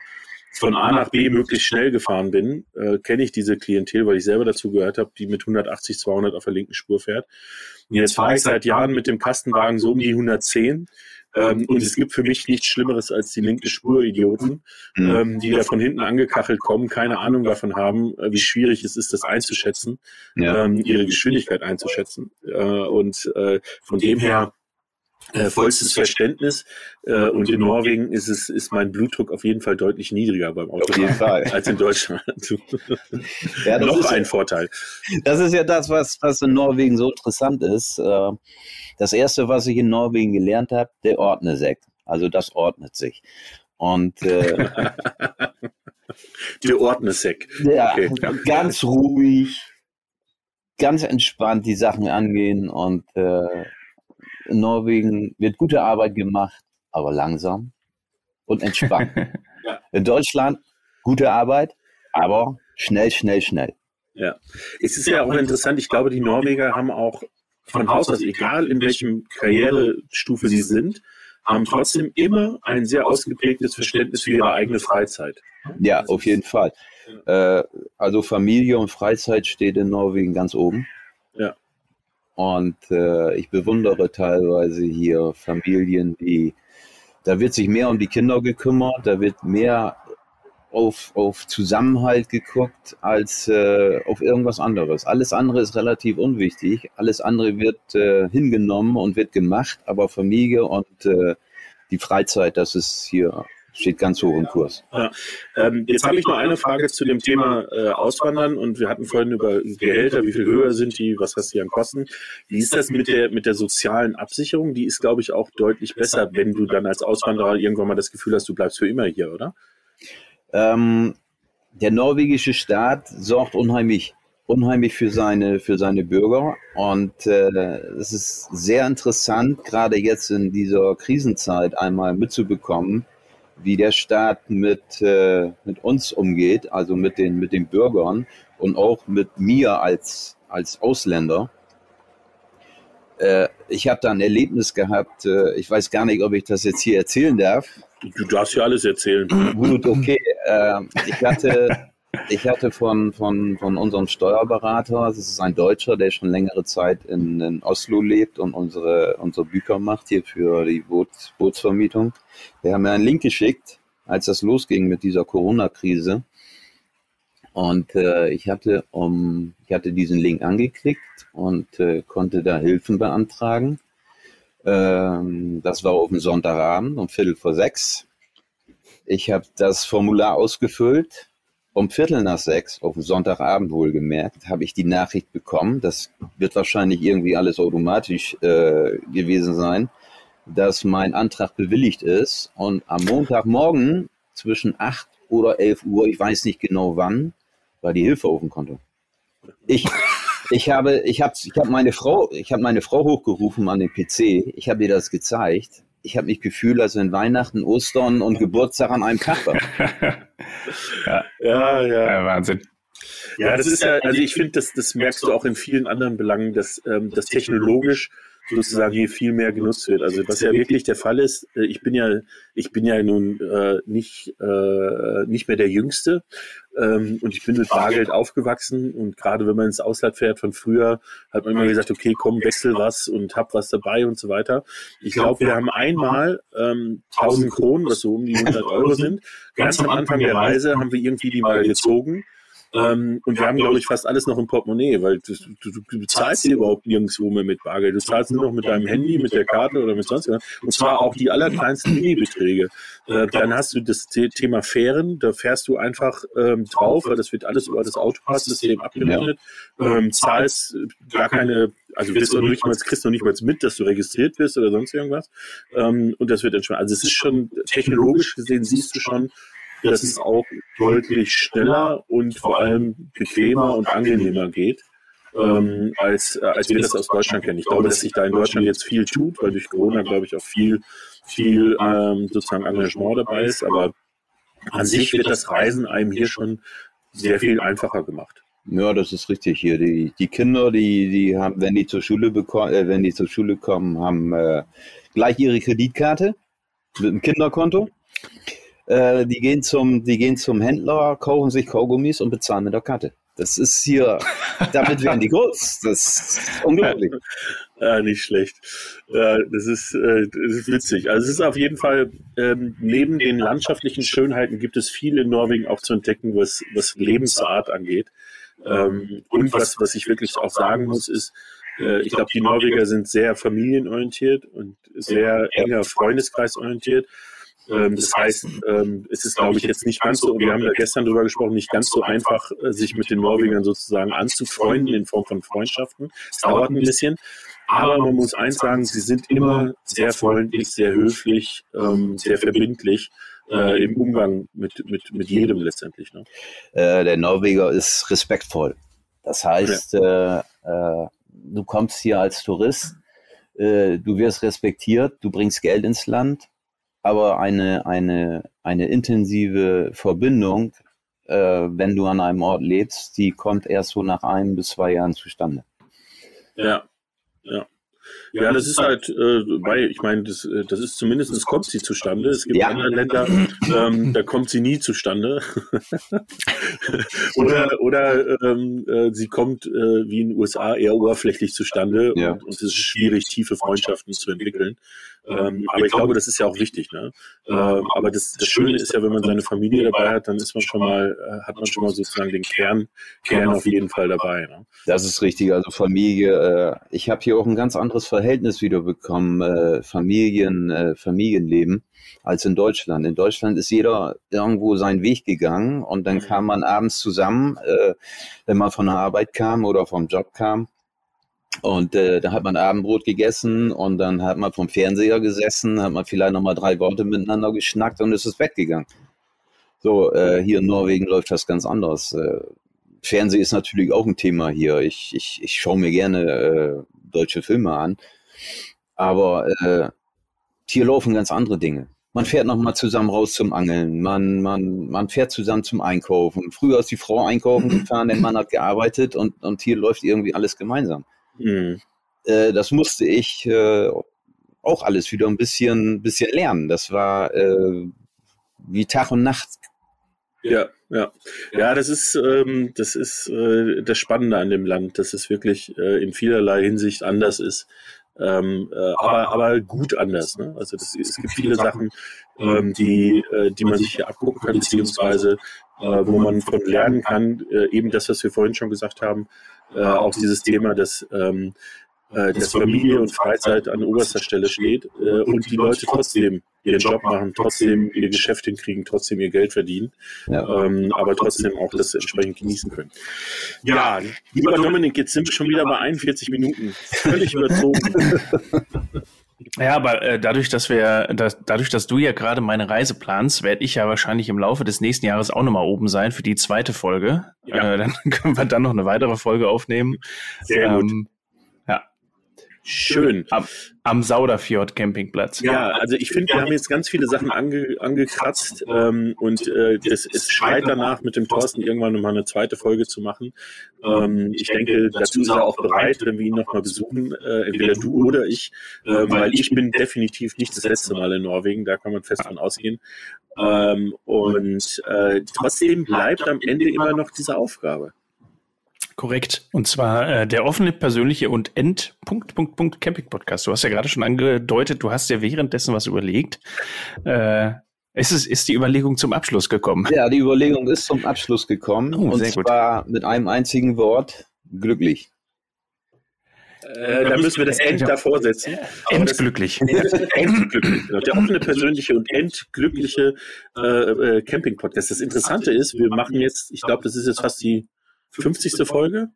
von A nach B möglichst schnell gefahren bin, äh, kenne ich diese Klientel, weil ich selber dazu gehört habe, die mit 180, 200 auf der linken Spur fährt. Und jetzt fahre ich seit Jahren mit dem Kastenwagen so um die 110. Ähm, und es gibt für mich nichts Schlimmeres als die linke Spur-Idioten, ähm, die da von hinten angekachelt kommen, keine Ahnung davon haben, äh, wie schwierig es ist, das einzuschätzen, Ja. ähm, ihre Geschwindigkeit einzuschätzen. Äh, und äh, von dem her äh, vollstes Verständnis. Äh, und in Norwegen ist es ist mein Blutdruck auf jeden Fall deutlich niedriger beim Fall. als in Deutschland. Ja, das Noch ist- ein Vorteil. Das ist ja das, was, was in Norwegen so interessant ist. Äh, Das erste, was ich in Norwegen gelernt habe, der Ordnesekt. Also das ordnet sich. Und äh, Der Ordnesek. ja, Okay. ganz ruhig, ganz entspannt die Sachen angehen. Und äh, in Norwegen wird gute Arbeit gemacht, aber langsam und entspannt. Ja. In Deutschland gute Arbeit, aber schnell, schnell, schnell. Ja, es ist ja auch interessant. Ich glaube, die Norweger haben auch von Haus aus, egal in welchem Karrierestufe sie sind, haben trotzdem immer ein sehr ausgeprägtes Verständnis für ihre eigene Freizeit. Ja, auf jeden Fall. Äh, also Familie und Freizeit steht in Norwegen ganz oben. Und äh, ich bewundere teilweise hier Familien, die, da wird sich mehr um die Kinder gekümmert, da wird mehr auf, auf Zusammenhalt geguckt als äh, auf irgendwas anderes. Alles andere ist relativ unwichtig. Alles andere wird äh, hingenommen und wird gemacht, aber Familie und äh, die Freizeit, das ist hier steht ganz hoch im Kurs. Ja. Ähm, jetzt habe ich noch eine Frage zu dem Thema äh, Auswandern und wir hatten vorhin über Gehälter, wie viel höher sind die, was hast du an Kosten. Wie ist das mit der, mit der sozialen Absicherung? Die ist, glaube ich, auch deutlich besser, wenn du dann als Auswanderer irgendwann mal das Gefühl hast, du bleibst für immer hier, oder? Ähm, der norwegische Staat sorgt unheimlich, unheimlich für seine, für seine Bürger. Und äh, es ist sehr interessant, gerade jetzt in dieser Krisenzeit einmal mitzubekommen, wie der Staat mit, äh, mit uns umgeht, also mit den, mit den Bürgern und auch mit mir als, als Ausländer. Äh, ich habe da ein Erlebnis gehabt, äh, ich weiß gar nicht, ob ich das jetzt hier erzählen darf. Du darfst ja alles erzählen. Gut, okay. Äh, ich hatte, ich hatte von, von, von unserem Steuerberater, das ist ein Deutscher, der schon längere Zeit in, in Oslo lebt und unsere, unsere Bücher macht hier für die Boots, Bootsvermietung. Der hat mir einen Link geschickt, als das losging mit dieser Corona-Krise. Und äh, ich hatte um, ich hatte diesen Link angeklickt und äh, konnte da Hilfen beantragen. Ähm, das war auf dem Sonntagabend um Viertel vor sechs. Ich habe das Formular ausgefüllt. Um Viertel nach sechs, auf Sonntagabend wohlgemerkt, habe ich die Nachricht bekommen. Das wird wahrscheinlich irgendwie alles automatisch äh, gewesen sein, dass mein Antrag bewilligt ist. Und am Montagmorgen zwischen acht oder elf Uhr, ich weiß nicht genau wann, war die Hilfe auf dem Konto. Ich, ich habe, ich habe, ich habe meine Frau, ich habe meine Frau hochgerufen an den PC. Ich habe ihr das gezeigt. Ich habe mich gefühlt, als wenn Weihnachten, Ostern und Geburtstag an einem Tag war. ja, ja, ja. ja Wahnsinn. Ja, das ist ja, also ich finde, das, das merkst du auch in vielen anderen Belangen, dass ähm, das technologisch sozusagen hier viel mehr genutzt wird. Also was ja wirklich der Fall ist, äh, ich bin ja, ich bin ja nun äh, nicht, äh, nicht mehr der Jüngste ähm, und ich bin mit Bargeld aufgewachsen und gerade wenn man ins Ausland fährt von früher, hat man immer gesagt, okay, komm, wechsel was und hab was dabei und so weiter. Ich glaube, wir haben einmal ähm, 1000 Kronen, was so um die 100 Euro sind. Ganz am Anfang der Reise haben wir irgendwie die mal gezogen ähm, und wir haben, glaube ich, fast alles noch im Portemonnaie, weil du, du, du bezahlst hier überhaupt nirgendwo mehr mit Bargeld. Du zahlst nur noch mit deinem Handy, mit der Karte oder mit sonst was. Und zwar auch die allerkleinsten Minibeträge. Äh, dann hast du das Thema Fähren, da fährst du einfach ähm, drauf, weil das wird alles über das Autopass-System abgerechnet. Ähm, zahlst gar keine also wirst du nicht mal, kriegst du nicht mal mit, dass du registriert bist oder sonst irgendwas. Ähm, und das wird entspannt. Also es ist schon technologisch gesehen, siehst du schon, dass es auch deutlich schneller und vor allem bequemer und angenehmer geht. Ähm, als, äh, als wir das aus Deutschland kennen. Ich glaube, dass sich da in Deutschland jetzt viel tut, weil durch Corona, glaube ich, auch viel, viel ähm, sozusagen Engagement dabei ist. Aber an sich wird das Reisen einem hier schon sehr viel einfacher gemacht. Ja, das ist richtig hier. Die, die Kinder, die, die haben, wenn die zur Schule bekommen, äh, wenn die zur Schule kommen, haben äh, gleich ihre Kreditkarte mit einem Kinderkonto. Äh, die, gehen zum, die gehen zum Händler, kaufen sich Kaugummis und bezahlen mit der Karte. Das ist hier, damit werden die groß. Das ist unglaublich. Ja, nicht schlecht. Ja, das, ist, äh, das ist witzig. Also es ist auf jeden Fall, ähm, neben den landschaftlichen Schönheiten gibt es viel in Norwegen auch zu entdecken, was, was Lebensart angeht. Ähm, und was, was ich wirklich auch sagen muss, ist, äh, ich glaube, die Norweger sind sehr familienorientiert und sehr enger Freundeskreis orientiert. Ähm, das heißt, ähm, es ist, glaube ich, jetzt nicht ganz so, wir haben da gestern drüber gesprochen, nicht ganz so einfach, äh, sich mit den Norwegern sozusagen anzufreunden in Form von Freundschaften. Es dauert ein bisschen. Aber man muss eins sagen, sie sind immer sehr freundlich, sehr höflich, ähm, sehr verbindlich. Äh, im Umgang mit, mit, mit jedem letztendlich. Ne? Äh, der Norweger ist respektvoll. Das heißt, ja. äh, äh du kommst hier als Tourist, äh, du wirst respektiert, du bringst Geld ins Land, aber eine, eine, eine intensive Verbindung, äh, wenn du an einem Ort lebst, die kommt erst so nach einem bis zwei Jahren zustande. Ja, ja. Ja, das ist halt, äh, weil ich meine, das, äh, das ist zumindest kommt sie zustande. Es gibt Ja. andere Länder, ähm, da kommt sie nie zustande. oder oder ähm, äh, sie kommt äh, wie in den USA eher oberflächlich zustande Ja. und, und es ist schwierig, tiefe Freundschaften zu entwickeln. Ähm, aber ich glaube, das ist ja auch wichtig. Ne? Ähm, aber das, das Schöne ist ja, wenn man seine Familie dabei hat, dann ist man schon mal, äh, hat man schon mal sozusagen den Kern, Kern auf jeden Fall dabei. Ne? Das ist richtig. Also Familie, äh, ich habe hier auch ein ganz anderes Verhältnis wieder bekommen, äh, Familien, äh, Familienleben, als in Deutschland. In Deutschland ist jeder irgendwo seinen Weg gegangen und dann kam man abends zusammen, äh, wenn man von der Arbeit kam oder vom Job kam. Und äh, da hat man Abendbrot gegessen und dann hat man vom Fernseher gesessen, hat man vielleicht nochmal drei Worte miteinander geschnackt und ist ins Bett gegangen. So, äh, hier in Norwegen läuft das ganz anders. Äh, Fernsehen ist natürlich auch ein Thema hier. Ich, ich, ich schaue mir gerne äh, deutsche Filme an. Aber äh, hier laufen ganz andere Dinge. Man fährt nochmal zusammen raus zum Angeln. Man, man, man fährt zusammen zum Einkaufen. Früher ist die Frau einkaufen gefahren, der Mann hat gearbeitet und, und hier läuft irgendwie alles gemeinsam. Mhm. Äh, das musste ich äh, auch alles wieder ein bisschen, bisschen lernen. Das war äh, wie Tag und Nacht. Ja, ja. Ja, das ist, ähm, das ist äh, das Spannende an dem Land, dass es wirklich äh, in vielerlei Hinsicht anders ist. Ähm, äh, aber, aber gut anders. Ne? Also das, es gibt viele Sachen, ähm, die, äh, die man sich hier abgucken kann, beziehungsweise äh, wo man von lernen kann. Äh, eben das, was wir vorhin schon gesagt haben, äh, auch dieses Thema, dass, ähm, äh, dass Familie und Freizeit an oberster Stelle steht äh, und die Leute trotzdem ihren Job machen, trotzdem ihr Geschäft hinkriegen, trotzdem ihr Geld verdienen, Ja. ähm, aber trotzdem auch das entsprechend genießen können. Ja, lieber Dominik, jetzt sind wir schon wieder bei 41 Minuten. Völlig überzogen. Ja, aber äh, dadurch, dass wir, dass, dadurch, dass du ja gerade meine Reise planst, werde ich ja wahrscheinlich im Laufe des nächsten Jahres auch nochmal oben sein für die zweite Folge. Ja. Äh, dann können wir dann noch eine weitere Folge aufnehmen. Sehr gut. Ähm, ja, Schön. am, am Sauderfjord Campingplatz. Ja, also ich finde, wir haben jetzt ganz viele Sachen ange, angekratzt ähm, und äh, das, es schreit danach, mit dem Thorsten irgendwann mal eine zweite Folge zu machen. Ähm, ich denke, dazu ist er auch bereit, wenn wir ihn nochmal besuchen, äh, entweder du oder ich, äh, weil ich bin definitiv nicht das letzte Mal in Norwegen, da kann man fest von ausgehen. Ähm, und äh, trotzdem bleibt am Ende immer noch diese Aufgabe. Korrekt. Und zwar äh, der offene, persönliche und End Punkt, Punkt, Punkt Camping Podcast. Du hast ja gerade schon angedeutet, du hast ja währenddessen was überlegt. Äh, ist, es, ist die Überlegung zum Abschluss gekommen? Ja, die Überlegung ist zum Abschluss gekommen. Oh, und sehr gut. zwar mit einem einzigen Wort, glücklich. Äh, da müssen wir das End davor setzen. Endglücklich. Endglücklich. Der offene, persönliche und endglückliche äh, äh, Camping-Podcast. Das Interessante ist, wir machen jetzt, ich glaube, das ist jetzt fast die 50. Folge.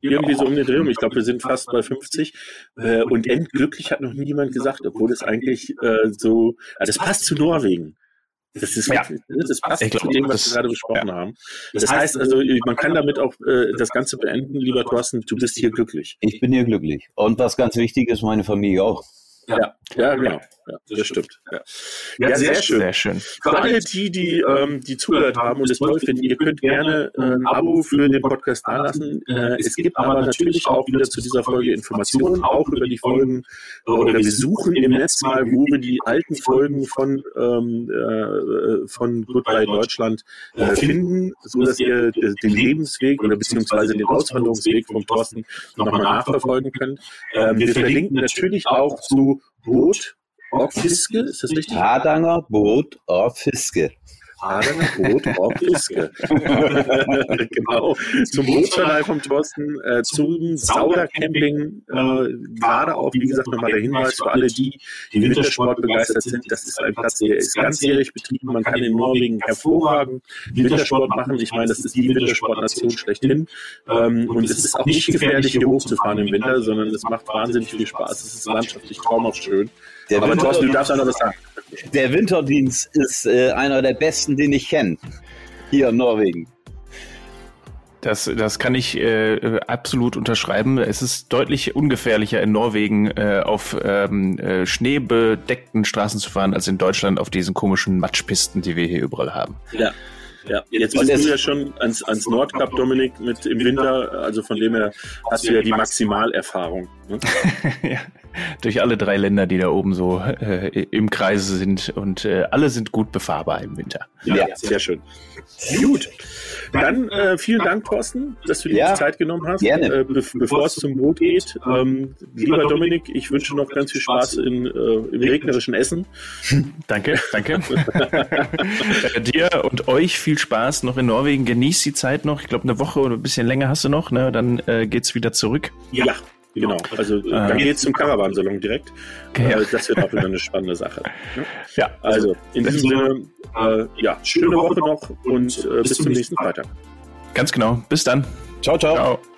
Irgendwie so um den Dreh. Ich glaube, wir sind fast bei 50. Äh, und endglücklich hat noch nie jemand gesagt, obwohl es eigentlich äh, so, also das passt zu Norwegen. Das ist Ja. das passt Ich zu dem, was das- wir gerade besprochen haben. Das heißt also, man kann damit auch äh, das Ganze beenden, lieber Thorsten, du bist hier glücklich. Ich bin hier glücklich. Und was ganz wichtig ist, meine Familie auch. Ja, ja, genau. Ja, das stimmt. Ja, ja sehr schön. Sehr schön. Für alle die, die, ähm, die zugehört haben und es toll finden, ihr könnt gerne äh, ein Abo für den Podcast dalassen. Äh, es gibt aber natürlich auch wieder zu dieser Folge Informationen, auch über die Folgen. Äh, oder wir suchen im Netz mal, wo wir die alten Folgen von, ähm, äh, von Goodbye Deutschland äh, finden, so dass ihr äh, den Lebensweg oder beziehungsweise den Auswanderungsweg vom Thorsten nochmal nachverfolgen könnt. Ähm, wir verlinken natürlich auch zu Boot, Orkfiske, ist das richtig? Hardanger Boot auf Hadener Boot auf Fiske. genau. Zum Bootsverleih vom Thorsten, äh, zum Sauder-Camping, äh, gerade auch, wie gesagt, nochmal der Hinweis für alle die, die Wintersport begeistert sind. Das ist ein Platz, der ist ganzjährig betrieben. Man kann in Norwegen hervorragend Wintersport machen. Ich meine, das ist die Wintersportnation schlechthin. Ähm, und es ist auch nicht gefährlich, hier hochzufahren im Winter, sondern es macht wahnsinnig viel Spaß. Es ist landschaftlich traumhaft schön. Der, Aber Thorsten, du Winterdienst, darfst auch noch was sagen. der Winterdienst ist äh, einer der besten, den ich kenne. Hier in Norwegen. Das, das kann ich äh, absolut unterschreiben. Es ist deutlich ungefährlicher in Norwegen äh, auf ähm, äh, schneebedeckten Straßen zu fahren, als in Deutschland auf diesen komischen Matschpisten, die wir hier überall haben. Ja. Ja, jetzt bist es- du ja schon ans, ans Nordkap, Dominik, mit im Winter. Also von dem her hast du ja die Maximalerfahrung. Ne? ja, durch alle drei Länder, die da oben so äh, im Kreise sind und äh, alle sind gut befahrbar im Winter. Ja, sehr schön. Gut. Dann äh, vielen Dank, Thorsten, dass du dir Ja, die Zeit genommen hast, gerne. Äh, be bevor es zum Boot geht. Ähm, lieber Dominik, ich wünsche noch ganz viel Spaß in, äh, im regnerischen Essen. Danke, danke. Äh, Dir und euch viel Spaß noch in Norwegen. Genießt die Zeit noch. Ich glaube, eine Woche oder ein bisschen länger hast du noch. Ne? Dann äh, geht's wieder zurück. Ja, genau. Also äh, dann geht's zum Caravansalon direkt. Okay, ja. Äh, das wird auch wieder eine spannende Sache. Ja, Also in diesem Sinne, äh, ja, schöne Woche noch und äh, bis zum nächsten Freitag. ganz genau. Bis dann. Ciao, ciao. Ciao.